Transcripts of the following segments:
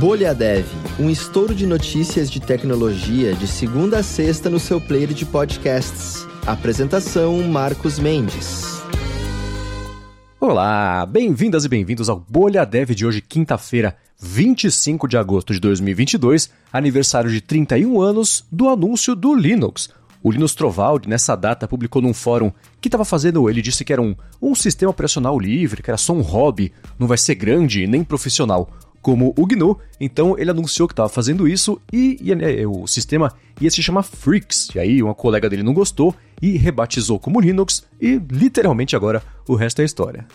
Bolha Dev, um estouro de notícias de tecnologia de segunda a sexta no seu player de podcasts. Apresentação Marcos Mendes. Olá, bem-vindas e bem-vindos ao Bolha Dev de hoje, quinta-feira, 25 de agosto de 2022, aniversário de 31 anos do anúncio do Linux. O Linus Torvald, nessa data, publicou num fórum que estava fazendo. Ele disse que era um, um sistema operacional livre, que era só um hobby, não vai ser grande nem profissional como o GNU, então ele anunciou que estava fazendo isso e, e né, o sistema ia se chamar Freaks. E aí uma colega dele não gostou e rebatizou como Linux e literalmente agora o resto é história.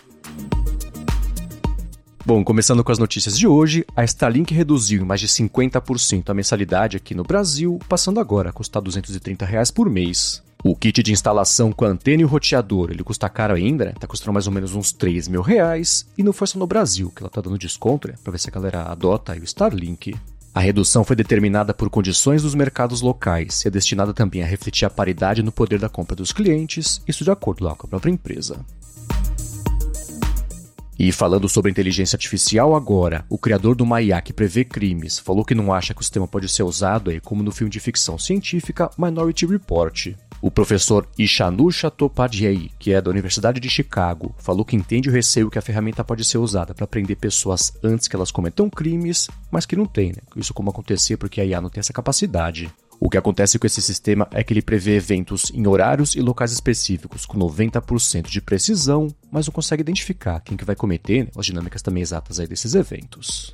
Bom, começando com as notícias de hoje, a Starlink reduziu em mais de 50% a mensalidade aqui no Brasil, passando agora a custar 230 reais por mês. O kit de instalação com antena e o roteador, ele custa caro ainda, né? Tá custando mais ou menos uns 3 mil reais. E não só no Brasil, que ela tá dando desconto, né? Pra ver se a galera adota aí o Starlink. A redução foi determinada por condições dos mercados locais e é destinada também a refletir a paridade no poder da compra dos clientes, isso de acordo lá com a própria empresa. E falando sobre inteligência artificial agora, o criador do Maya que prevê crimes falou que não acha que o sistema pode ser usado aí como no filme de ficção científica Minority Report. O professor Ishanu Chattopadhyay, que é da Universidade de Chicago, falou que entende o receio que a ferramenta pode ser usada para prender pessoas antes que elas cometam crimes, mas que não tem, né? Isso como acontecer porque a IA não tem essa capacidade. O que acontece com esse sistema é que ele prevê eventos em horários e locais específicos com 90% de precisão, mas não consegue identificar quem que vai cometer né, as dinâmicas também exatas aí desses eventos.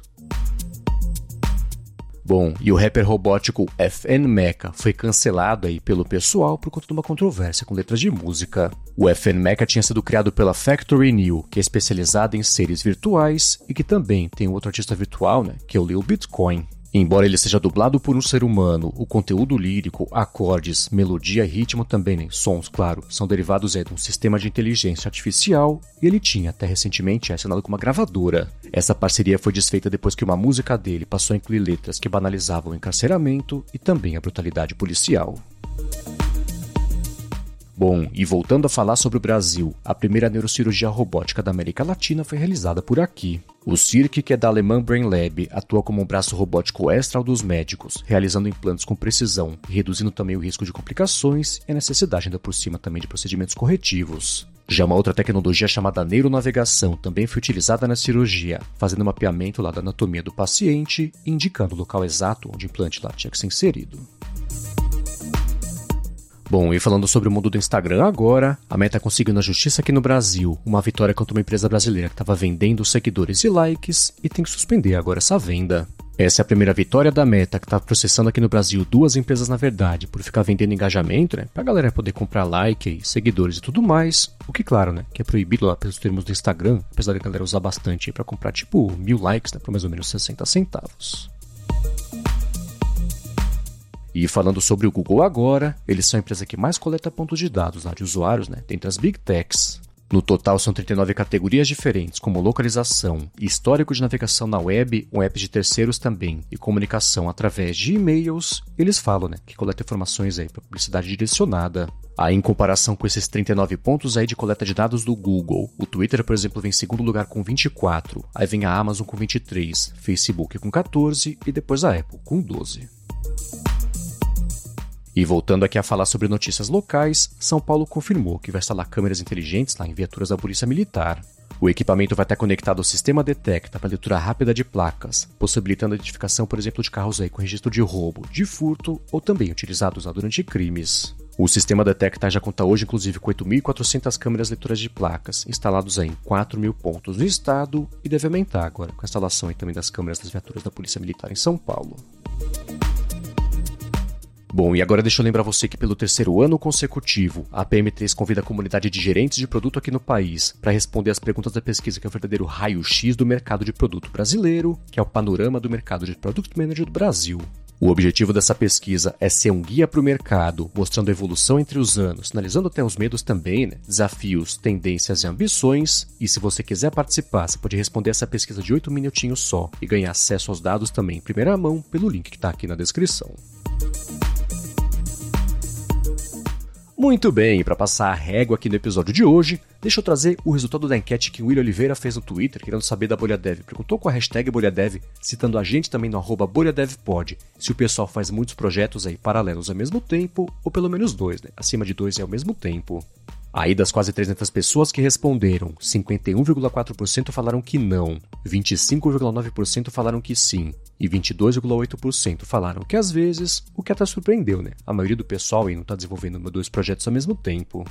Bom, e o rapper robótico FN Mecha foi cancelado aí pelo pessoal por conta de uma controvérsia com letras de música. O FN Mecha tinha sido criado pela Factory New, que é especializada em seres virtuais e que também tem outro artista virtual, né, que é o Lil Bitcoin. Embora ele seja dublado por um ser humano, o conteúdo lírico, acordes, melodia e ritmo também, né, sons, claro, são derivados é, de um sistema de inteligência artificial e ele tinha até recentemente assinado com uma gravadora. Essa parceria foi desfeita depois que uma música dele passou a incluir letras que banalizavam o encarceramento e também a brutalidade policial. Bom, e voltando a falar sobre o Brasil, a primeira neurocirurgia robótica da América Latina foi realizada por aqui. O CIRC, que é da alemã Brain Lab, atua como um braço robótico extra dos médicos, realizando implantes com precisão reduzindo também o risco de complicações e a necessidade ainda por cima também de procedimentos corretivos. Já uma outra tecnologia chamada neuronavegação também foi utilizada na cirurgia, fazendo mapeamento lá da anatomia do paciente e indicando o local exato onde o implante lá tinha que ser inserido. Bom, e falando sobre o mundo do Instagram agora, a Meta conseguiu na justiça aqui no Brasil uma vitória contra uma empresa brasileira que estava vendendo seguidores e likes e tem que suspender agora essa venda. Essa é a primeira vitória da Meta, que está processando aqui no Brasil duas empresas na verdade, por ficar vendendo engajamento, né? Pra galera poder comprar like, seguidores e tudo mais. O que, claro, né? Que é proibido lá pelos termos do Instagram, apesar da galera usar bastante para comprar tipo mil likes, né? Por mais ou menos 60 centavos. E falando sobre o Google agora, eles são a empresa que mais coleta pontos de dados lá de usuários, né, dentre as Big Techs. No total, são 39 categorias diferentes, como localização, histórico de navegação na web, um app de terceiros também, e comunicação através de e-mails. Eles falam né, que coleta informações para publicidade direcionada. Aí, em comparação com esses 39 pontos aí de coleta de dados do Google, o Twitter, por exemplo, vem em segundo lugar com 24, aí vem a Amazon com 23, Facebook com 14 e depois a Apple com 12. E voltando aqui a falar sobre notícias locais, São Paulo confirmou que vai instalar câmeras inteligentes lá em viaturas da Polícia Militar. O equipamento vai estar conectado ao sistema Detecta para leitura rápida de placas, possibilitando a identificação, por exemplo, de carros aí com registro de roubo, de furto ou também utilizados durante crimes. O sistema Detecta já conta hoje, inclusive, com 8.400 câmeras leitoras de placas, instalados em 4 mil pontos no estado, e deve aumentar agora com a instalação também das câmeras das viaturas da Polícia Militar em São Paulo. Bom, e agora deixa eu lembrar você que pelo terceiro ano consecutivo, a PM3 convida a comunidade de gerentes de produto aqui no país para responder as perguntas da pesquisa que é o verdadeiro raio-x do mercado de produto brasileiro, que é o panorama do mercado de Product Manager do Brasil. O objetivo dessa pesquisa é ser um guia para o mercado, mostrando a evolução entre os anos, analisando até os medos também, né? desafios, tendências e ambições. E se você quiser participar, você pode responder essa pesquisa de 8 minutinhos só e ganhar acesso aos dados também em primeira mão pelo link que está aqui na descrição. Muito bem, para passar a régua aqui no episódio de hoje, deixa eu trazer o resultado da enquete que o William Oliveira fez no Twitter, querendo saber da Bolha Dev. Perguntou com a hashtag Bolha Dev, citando a gente também no arroba BolhaDevPod, se o pessoal faz muitos projetos aí paralelos ao mesmo tempo, ou pelo menos dois, né? Acima de dois é ao mesmo tempo. Aí das quase 300 pessoas que responderam, 51,4% falaram que não, 25,9% falaram que sim e 22,8% falaram que às vezes, o que até surpreendeu, né? A maioria do pessoal aí não está desenvolvendo dois projetos ao mesmo tempo.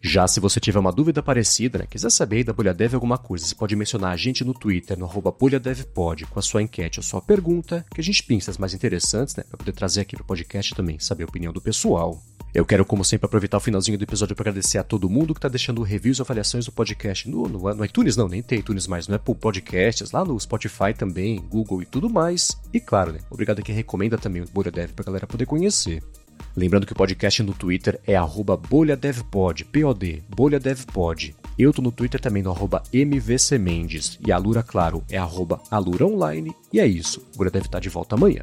Já se você tiver uma dúvida parecida, né, quiser saber da Bolha Dev alguma coisa, você pode mencionar a gente no Twitter, no arroba BolhaDevPod, com a sua enquete ou sua pergunta, que a gente pensa as mais interessantes, né, para poder trazer aqui para o podcast também, saber a opinião do pessoal. Eu quero, como sempre, aproveitar o finalzinho do episódio para agradecer a todo mundo que está deixando reviews e avaliações do podcast no, no, no, iTunes, não, nem tem iTunes mais, no Apple Podcasts, lá no Spotify também, Google e tudo mais. E claro, né, obrigado a quem recomenda também o Bolha Dev para a galera poder conhecer. Lembrando que o podcast no Twitter é bolhadevpod, P-O-D, bolhadevpod. Eu tô no Twitter também no arroba mvcmendes. E a Lura, claro, é arroba aluraonline. E é isso, o Bolha Dev tá de volta amanhã.